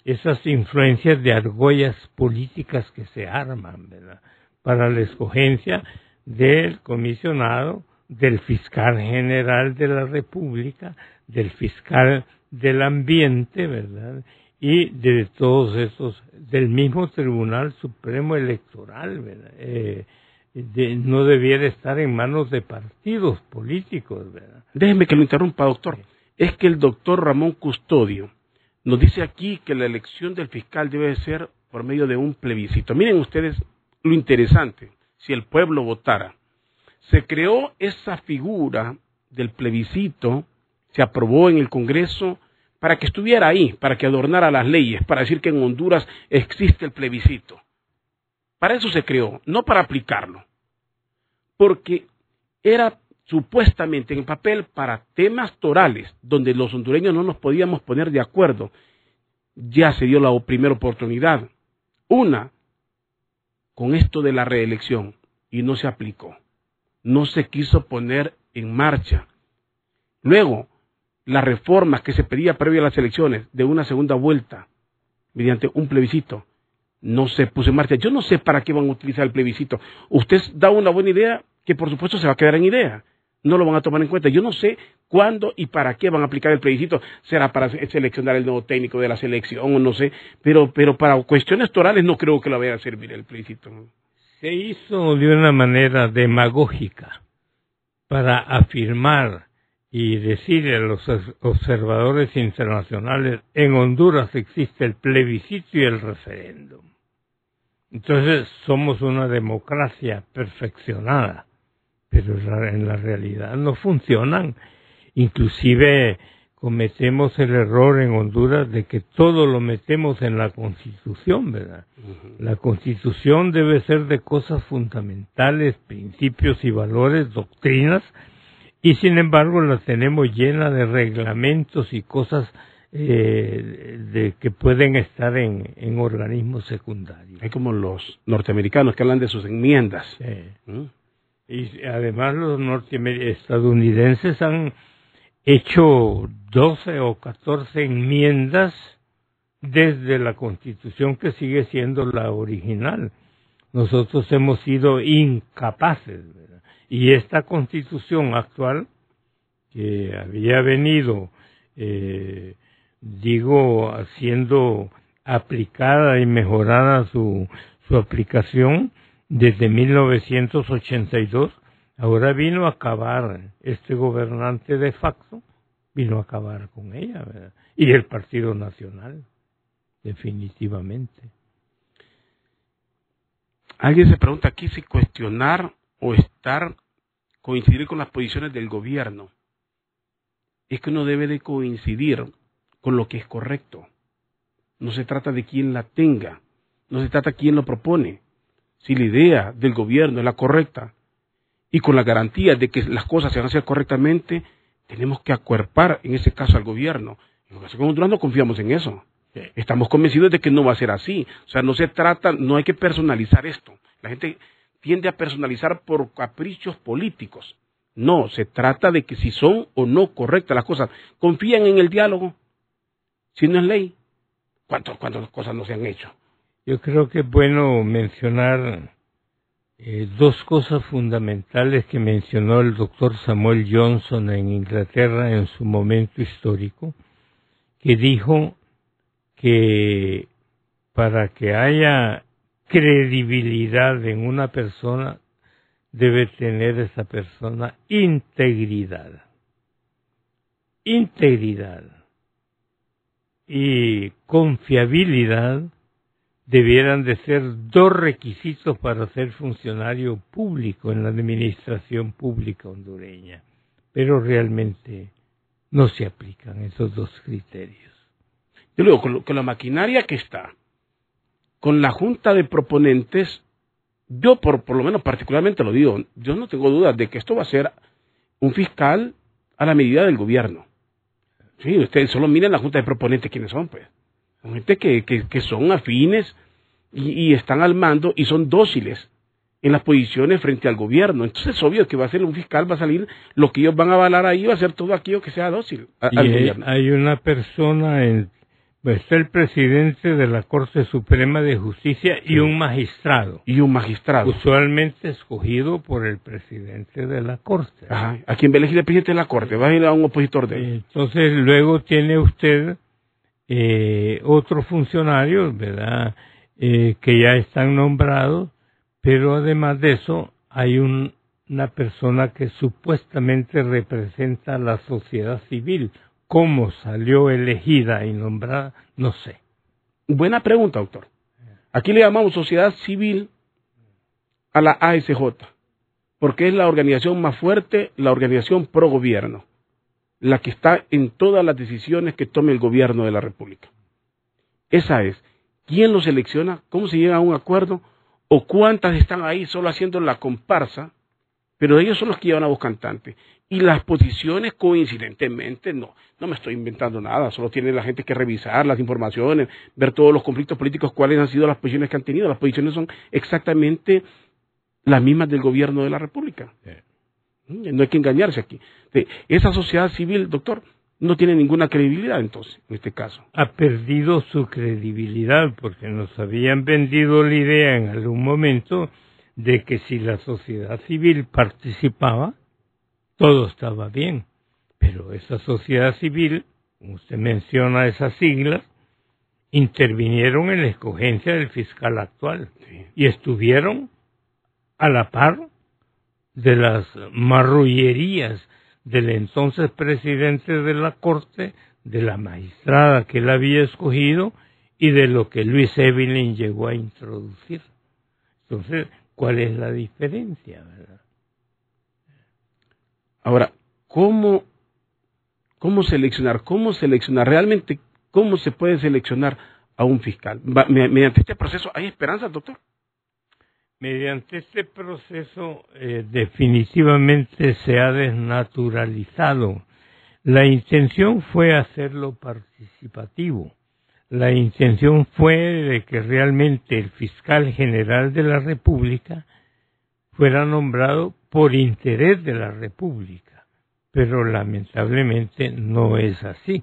esas influencias de argollas políticas que se arman ¿verdad? para la escogencia del comisionado, del fiscal general de la República, del fiscal del ambiente, ¿verdad? Y de todos esos, del mismo Tribunal Supremo Electoral, ¿verdad? Eh, no debiera estar en manos de partidos políticos, ¿verdad? Déjeme que lo interrumpa, doctor. Es que el doctor Ramón Custodio nos dice aquí que la elección del fiscal debe ser por medio de un plebiscito. Miren ustedes lo interesante, si el pueblo votara. Se creó esa figura del plebiscito, se aprobó en el Congreso para que estuviera ahí, para que adornara las leyes, para decir que en Honduras existe el plebiscito. Para eso se creó, no para aplicarlo. Porque era supuestamente en papel para temas torales, donde los hondureños no nos podíamos poner de acuerdo. Ya se dio la primera oportunidad. Una, con esto de la reelección, y no se aplicó. No se quiso poner en marcha. Luego, las reformas que se pedía previo a las elecciones de una segunda vuelta, mediante un plebiscito, no se puso en marcha. Yo no sé para qué van a utilizar el plebiscito. Usted da una buena idea que por supuesto se va a quedar en idea. No lo van a tomar en cuenta. Yo no sé cuándo y para qué van a aplicar el plebiscito. Será para seleccionar el nuevo técnico de la selección o no sé. Pero, pero para cuestiones torales no creo que lo vaya a servir el plebiscito. Se hizo de una manera demagógica para afirmar y decirle a los observadores internacionales en Honduras existe el plebiscito y el referéndum. Entonces somos una democracia perfeccionada, pero en la realidad no funcionan. Inclusive cometemos el error en Honduras de que todo lo metemos en la constitución, ¿verdad? La constitución debe ser de cosas fundamentales, principios y valores, doctrinas, y sin embargo la tenemos llena de reglamentos y cosas eh, de que pueden estar en, en, organismos secundarios. Hay como los norteamericanos que hablan de sus enmiendas. ¿Mm? Y además los estadounidenses han hecho 12 o 14 enmiendas desde la constitución que sigue siendo la original. Nosotros hemos sido incapaces. Y esta constitución actual, que había venido eh, digo, siendo aplicada y mejorada su, su aplicación desde 1982, ahora vino a acabar, este gobernante de facto vino a acabar con ella, ¿verdad? y el Partido Nacional, definitivamente. Alguien se pregunta aquí si cuestionar o estar, coincidir con las posiciones del gobierno. Es que uno debe de coincidir con lo que es correcto. No se trata de quién la tenga, no se trata de quién lo propone. Si la idea del gobierno es la correcta y con la garantía de que las cosas se van a hacer correctamente, tenemos que acuerpar en ese caso al gobierno. En caso con Honduras no confiamos en eso. Estamos convencidos de que no va a ser así. O sea, no se trata, no hay que personalizar esto. La gente tiende a personalizar por caprichos políticos. No, se trata de que si son o no correctas las cosas, confían en el diálogo, si no es ley, ¿cuántas, cosas no se han hecho? Yo creo que es bueno mencionar eh, dos cosas fundamentales que mencionó el doctor Samuel Johnson en Inglaterra en su momento histórico, que dijo que para que haya credibilidad en una persona, debe tener esa persona integridad. Integridad y confiabilidad debieran de ser dos requisitos para ser funcionario público en la administración pública hondureña, pero realmente no se aplican esos dos criterios. Yo con, con la maquinaria que está, con la junta de proponentes, yo por, por lo menos particularmente lo digo, yo no tengo dudas de que esto va a ser un fiscal a la medida del gobierno. Sí, ustedes solo miren la Junta de Proponentes quiénes son, pues. Son gente que, que, son afines y, están al mando y son dóciles. en las posiciones frente al gobierno. Entonces es obvio que va a ser un fiscal, va a salir, lo que ellos van a avalar ahí va a ser todo aquello que sea dócil al gobierno. Hay una persona en está el presidente de la Corte Suprema de Justicia y un magistrado. Y un magistrado. Usualmente escogido por el presidente de la Corte. Ajá. ¿A quién va a elegir el presidente de la Corte? Va a ir a un opositor de él. Entonces, luego tiene usted eh, otros funcionarios, ¿verdad? Eh, que ya están nombrados, pero además de eso, hay una persona que supuestamente representa a la sociedad civil cómo salió elegida y nombrada, no sé. Buena pregunta, doctor. Aquí le llamamos sociedad civil a la ASJ, porque es la organización más fuerte, la organización pro gobierno, la que está en todas las decisiones que tome el gobierno de la República. Esa es. ¿Quién lo selecciona? ¿Cómo se llega a un acuerdo? ¿O cuántas están ahí solo haciendo la comparsa? Pero ellos son los que llevan a voz cantante. Y las posiciones coincidentemente, no, no me estoy inventando nada, solo tiene la gente que revisar las informaciones, ver todos los conflictos políticos, cuáles han sido las posiciones que han tenido. Las posiciones son exactamente las mismas del gobierno de la República. Mm, no hay que engañarse aquí. Esa sociedad civil, doctor, no tiene ninguna credibilidad entonces, en este caso. Ha perdido su credibilidad porque nos habían vendido la idea en algún momento de que si la sociedad civil participaba, todo estaba bien. Pero esa sociedad civil, como usted menciona esas siglas, intervinieron en la escogencia del fiscal actual y estuvieron a la par de las marrullerías del entonces presidente de la Corte, de la magistrada que él había escogido y de lo que Luis Evelyn llegó a introducir. Entonces, ¿cuál es la diferencia? ¿verdad? Ahora, ¿cómo, cómo seleccionar? ¿Cómo seleccionar? Realmente, ¿cómo se puede seleccionar a un fiscal? Mediante este proceso, ¿hay esperanza, doctor? Mediante este proceso eh, definitivamente se ha desnaturalizado. La intención fue hacerlo participativo. La intención fue de que realmente el fiscal general de la República fuera nombrado por interés de la República, pero lamentablemente no es así.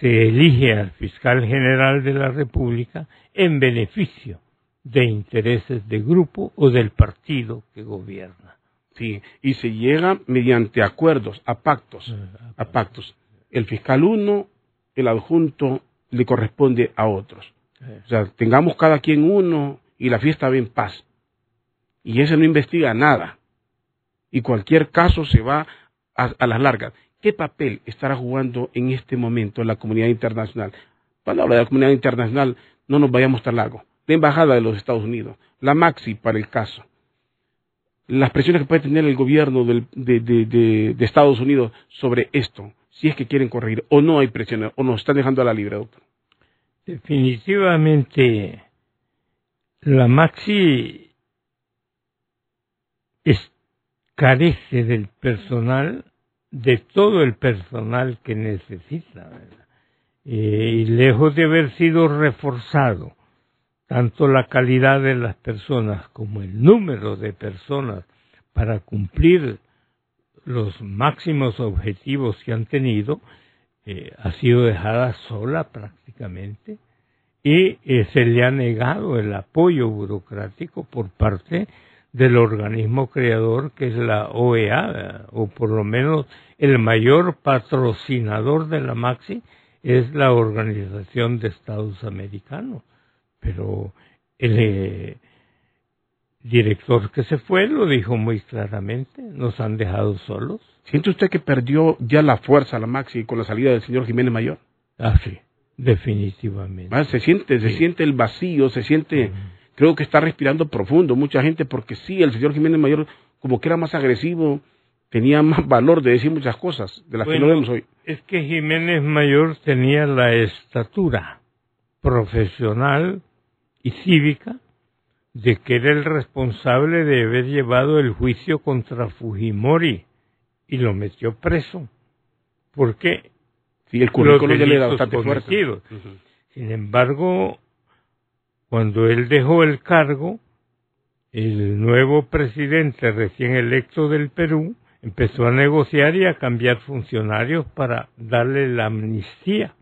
Se elige al fiscal general de la República en beneficio de intereses de grupo o del partido que gobierna. Sí, y se llega mediante acuerdos, a pactos, a pactos. El fiscal uno, el adjunto le corresponde a otros. O sea, tengamos cada quien uno y la fiesta va en paz. Y ese no investiga nada y cualquier caso se va a, las largas. ¿Qué papel estará jugando en este momento la comunidad internacional? Cuando habla de la comunidad internacional, no nos vayamos tan largo. La Embajada de los Estados Unidos, la Maxi para el caso, las presiones que puede tener el gobierno de, de, Estados Unidos sobre esto, si es que quieren corregir, o no hay presiones, o nos están dejando a la libre, doctor. Definitivamente, la Maxi carece del personal, de todo el personal que necesita. Eh, y lejos de haber sido reforzado, tanto la calidad de las personas como el número de personas para cumplir los máximos objetivos que han tenido, eh, ha sido dejada sola prácticamente y eh, se le ha negado el apoyo burocrático por parte del organismo creador que es la OEA, o por lo menos el mayor patrocinador de la Maxi es la Organización de Estados Americanos. Pero el eh, director que se fue lo dijo muy claramente, nos han dejado solos. ¿Siente usted que perdió ya la fuerza la Maxi con la salida del señor Jiménez Mayor? Ah, sí, definitivamente. Ah, se siente, se siente el vacío, se siente creo que está respirando profundo mucha gente porque sí, el señor Jiménez Mayor como que era más agresivo, tenía más valor de decir muchas cosas de las que no vemos hoy. Es que Jiménez Mayor tenía la estatura profesional y cívica de que era el responsable de haber llevado el juicio contra Fujimori y lo metió preso. Porque sí, el currículo ya le era bastante fuerte. Sin embargo, cuando él dejó el cargo, el nuevo presidente recién electo del Perú empezó a negociar y a cambiar funcionarios para darle la amnistía.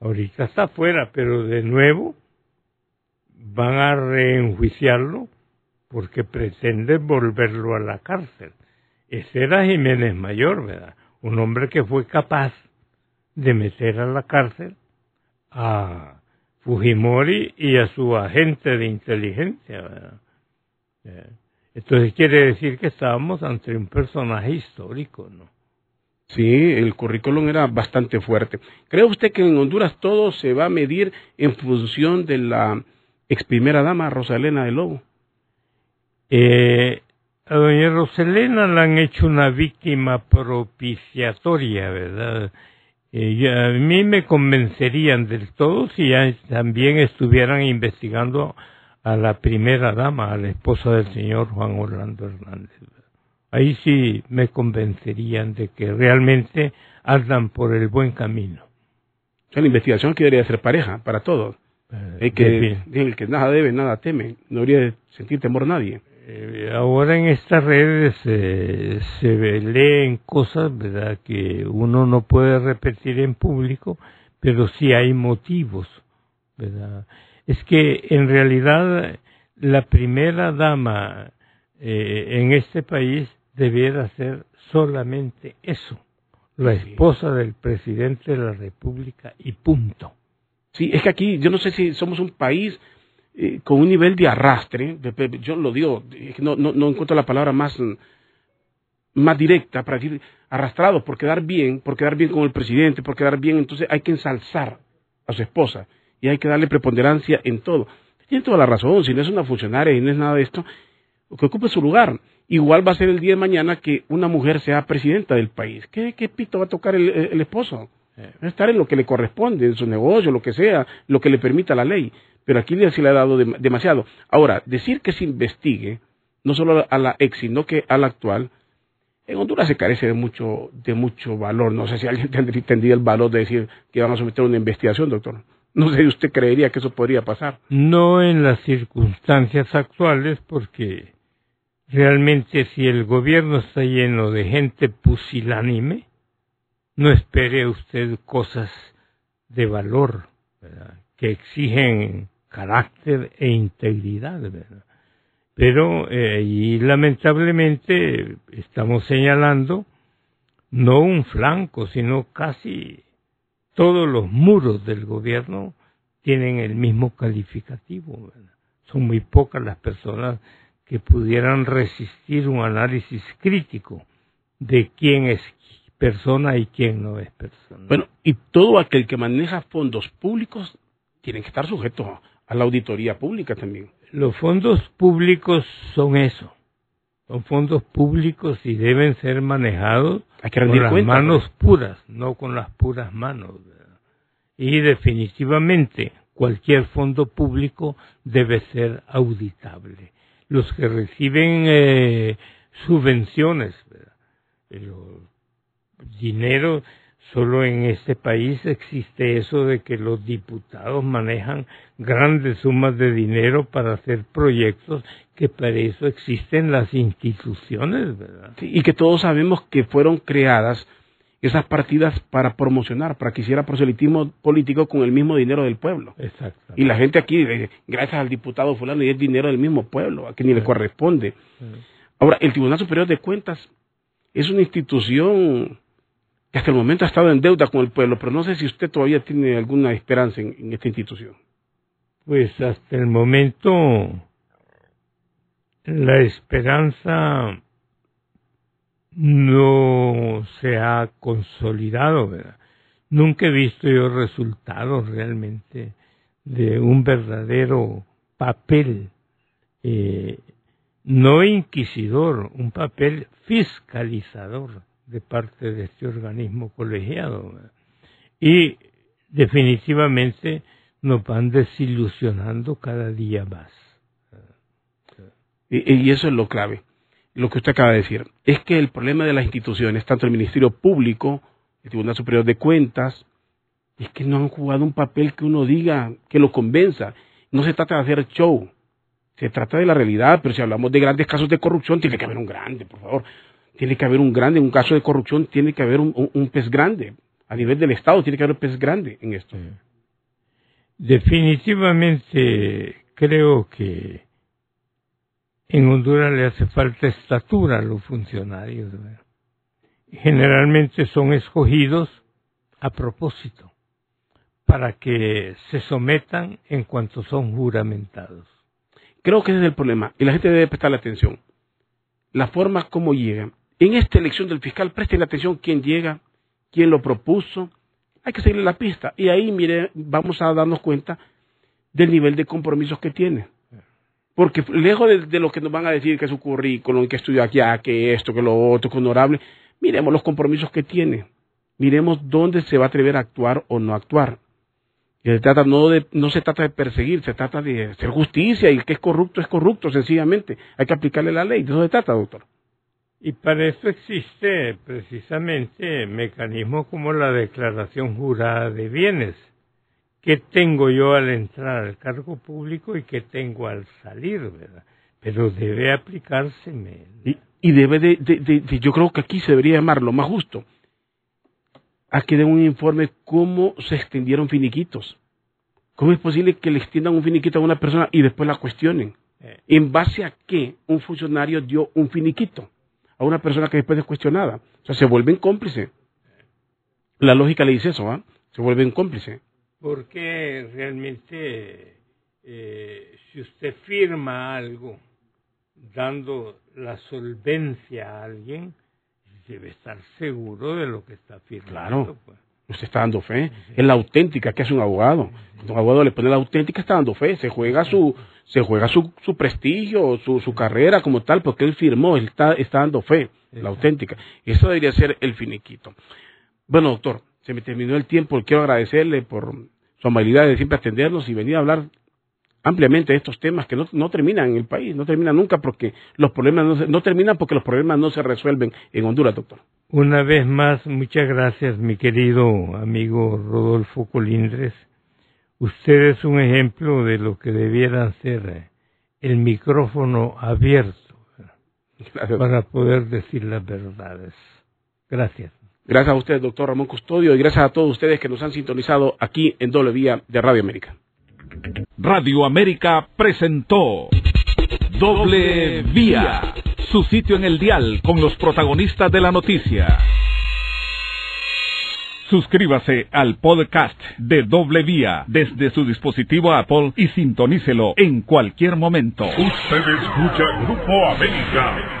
Ahorita está afuera, pero de nuevo van a reenjuiciarlo porque pretenden volverlo a la cárcel. Ese era Jiménez Mayor, ¿verdad? Un hombre que fue capaz de meter a la cárcel a Fujimori y a su agente de inteligencia, ¿verdad? Eh, entonces quiere decir que estábamos ante un personaje histórico, ¿no? Sí, el currículum era bastante fuerte. ¿Cree usted que en Honduras todo se va a medir en función de la ex primera dama Rosalena de Lobo? Eh, a doña Rosalena la han hecho una víctima propiciatoria, ¿verdad? Eh, a mí me convencerían del todo si también estuvieran investigando a la primera dama, a la esposa del señor Juan Orlando Hernández. Ahí sí me convencerían de que realmente andan por el buen camino. O la investigación que debería ser pareja para todos. Eh, el, que, el que nada debe, nada teme. No debería sentir temor nadie. Eh, ahora en estas redes eh, se leen cosas, ¿verdad?, que uno no puede repetir en público, pero sí hay motivos, ¿verdad? es que en realidad la primera dama eh, en este país debiera ser solamente eso, la esposa del presidente de la República y punto. Sí, es que aquí yo no sé si somos un país eh, con un nivel de arrastre, yo lo digo, no, no, no encuentro la palabra más, más directa para decir arrastrado por quedar bien, por quedar bien con el presidente, por quedar bien, entonces hay que ensalzar a su esposa y hay que darle preponderancia en todo. Tiene toda la razón, si no es una funcionaria y no es nada de esto, que ocupe su lugar. Igual va a ser el día de mañana que una mujer sea presidenta del país. ¿Qué, qué pito va a tocar el, esposo? A estar en lo que le corresponde, en su negocio, lo que sea, lo que le permita la ley. Pero aquí se le ha dado demasiado. Ahora, decir que se investigue, no solo a la ex, sino que a la actual, en Honduras se carece de mucho, de mucho valor. No sé si alguien tendría el valor de decir que van a someter una investigación, doctor. No sé si usted creería que eso podría pasar. No en las circunstancias actuales, porque realmente si el gobierno está lleno de gente pusilánime, no espere usted cosas de valor, que exigen carácter e integridad. Pero, eh, y lamentablemente estamos señalando no un flanco, sino casi todos los muros del gobierno tienen el mismo calificativo. Son muy pocas las personas que pudieran resistir un análisis crítico de quién es persona y quién no es persona. Bueno, y todo aquel que maneja fondos públicos tiene que estar sujeto a la auditoría pública también. Los fondos públicos son eso, son fondos públicos y deben ser manejados con las manos puras, no con las puras manos. Y definitivamente cualquier fondo público debe ser auditable. Los que reciben eh, subvenciones, el dinero Solo en este país existe eso de que los diputados manejan grandes sumas de dinero para hacer proyectos que para eso existen las instituciones, ¿verdad? y que todos sabemos que fueron creadas esas partidas para promocionar, para que hiciera proselitismo político con el mismo dinero del pueblo. Exacto. Y la gente aquí, gracias al diputado fulano, y es dinero del mismo pueblo, a quien ni le corresponde. Ahora, el Tribunal Superior de Cuentas es una institución hasta el momento ha estado en deuda con el pueblo, pero no sé si usted todavía tiene alguna esperanza en, esta institución. Pues hasta el momento la esperanza no se ha consolidado, ¿verdad? Nunca he visto yo resultados realmente de un verdadero papel, eh, no inquisidor, un papel fiscalizador de parte de este organismo colegiado. Y definitivamente nos van desilusionando cada día más. Y, eso es lo clave, lo que usted acaba de decir. Es que el problema de las instituciones, tanto el Ministerio Público, el Tribunal Superior de Cuentas, es que no han jugado un papel que uno diga, que lo convenza. No se trata de hacer show, Se trata de la realidad, pero si hablamos de grandes casos de corrupción, tiene que haber un grande, por favor. Tiene que haber un grande, en un caso de corrupción tiene que haber un, pez grande. A nivel del Estado tiene que haber un pez grande en esto. Definitivamente creo que en Honduras le hace falta estatura a los funcionarios. Generalmente son escogidos a propósito para que se sometan en cuanto son juramentados. Creo que ese es el problema y la gente debe prestar atención. La forma como llegan. En esta elección del fiscal, presten atención quién llega, quién lo propuso. Hay que seguirle la pista y ahí, mire, vamos a darnos cuenta del nivel de compromisos que tiene. Porque lejos de, lo que nos van a decir que es su currículum, que estudió aquí, ah, que esto, que lo otro, que honorable, miremos los compromisos que tiene. Miremos dónde se va a atrever a actuar o no actuar. Se trata no, de, no se trata de perseguir, se trata de hacer justicia y el que es corrupto es corrupto, sencillamente. Hay que aplicarle la ley. De eso se trata, doctor. Y para eso existe precisamente mecanismos como la declaración jurada de bienes. ¿Qué tengo yo al entrar al cargo público y qué tengo al salir, verdad? Pero debe aplicarse. Y, y debe de, de, yo creo que aquí se debería llamar lo más justo a que den un informe cómo se extendieron finiquitos. ¿Cómo es posible que le extiendan un finiquito a una persona y después la cuestionen? Eh. ¿En base a qué un funcionario dio un finiquito a una persona que después es cuestionada? O sea, se vuelven cómplices. La lógica le dice eso, ¿ah? Se vuelven cómplices. Porque realmente, eh, si usted firma algo dando la solvencia a alguien, debe estar seguro de lo que está firmando. Claro. Pues. Usted está dando fe. Es la auténtica que hace un abogado. Cuando un abogado le pone la auténtica, está dando fe. Se juega su, se juega su, su prestigio, su, su carrera como tal, porque él firmó, él está, está dando fe, la auténtica. Eso debería ser el finiquito. Bueno, doctor, se me terminó el tiempo. Quiero agradecerle por su amabilidad de siempre atendernos y venir a hablar ampliamente de estos temas que no, no, terminan en el país, no terminan nunca porque los problemas no, no, terminan porque los problemas no se resuelven en Honduras, doctor. Una vez más, muchas gracias, mi querido amigo Rodolfo Colindres. Usted es un ejemplo de lo que debiera ser el micrófono abierto para poder decir las verdades. Gracias. Gracias a usted, doctor Ramón Custodio, y gracias a todos ustedes que nos han sintonizado aquí en Doble Vía de Radio América. Radio América presentó Doble Vía, su sitio en el dial con los protagonistas de la noticia. Suscríbase al podcast de Doble Vía desde su dispositivo Apple y sintonícelo en cualquier momento. Usted escucha Grupo América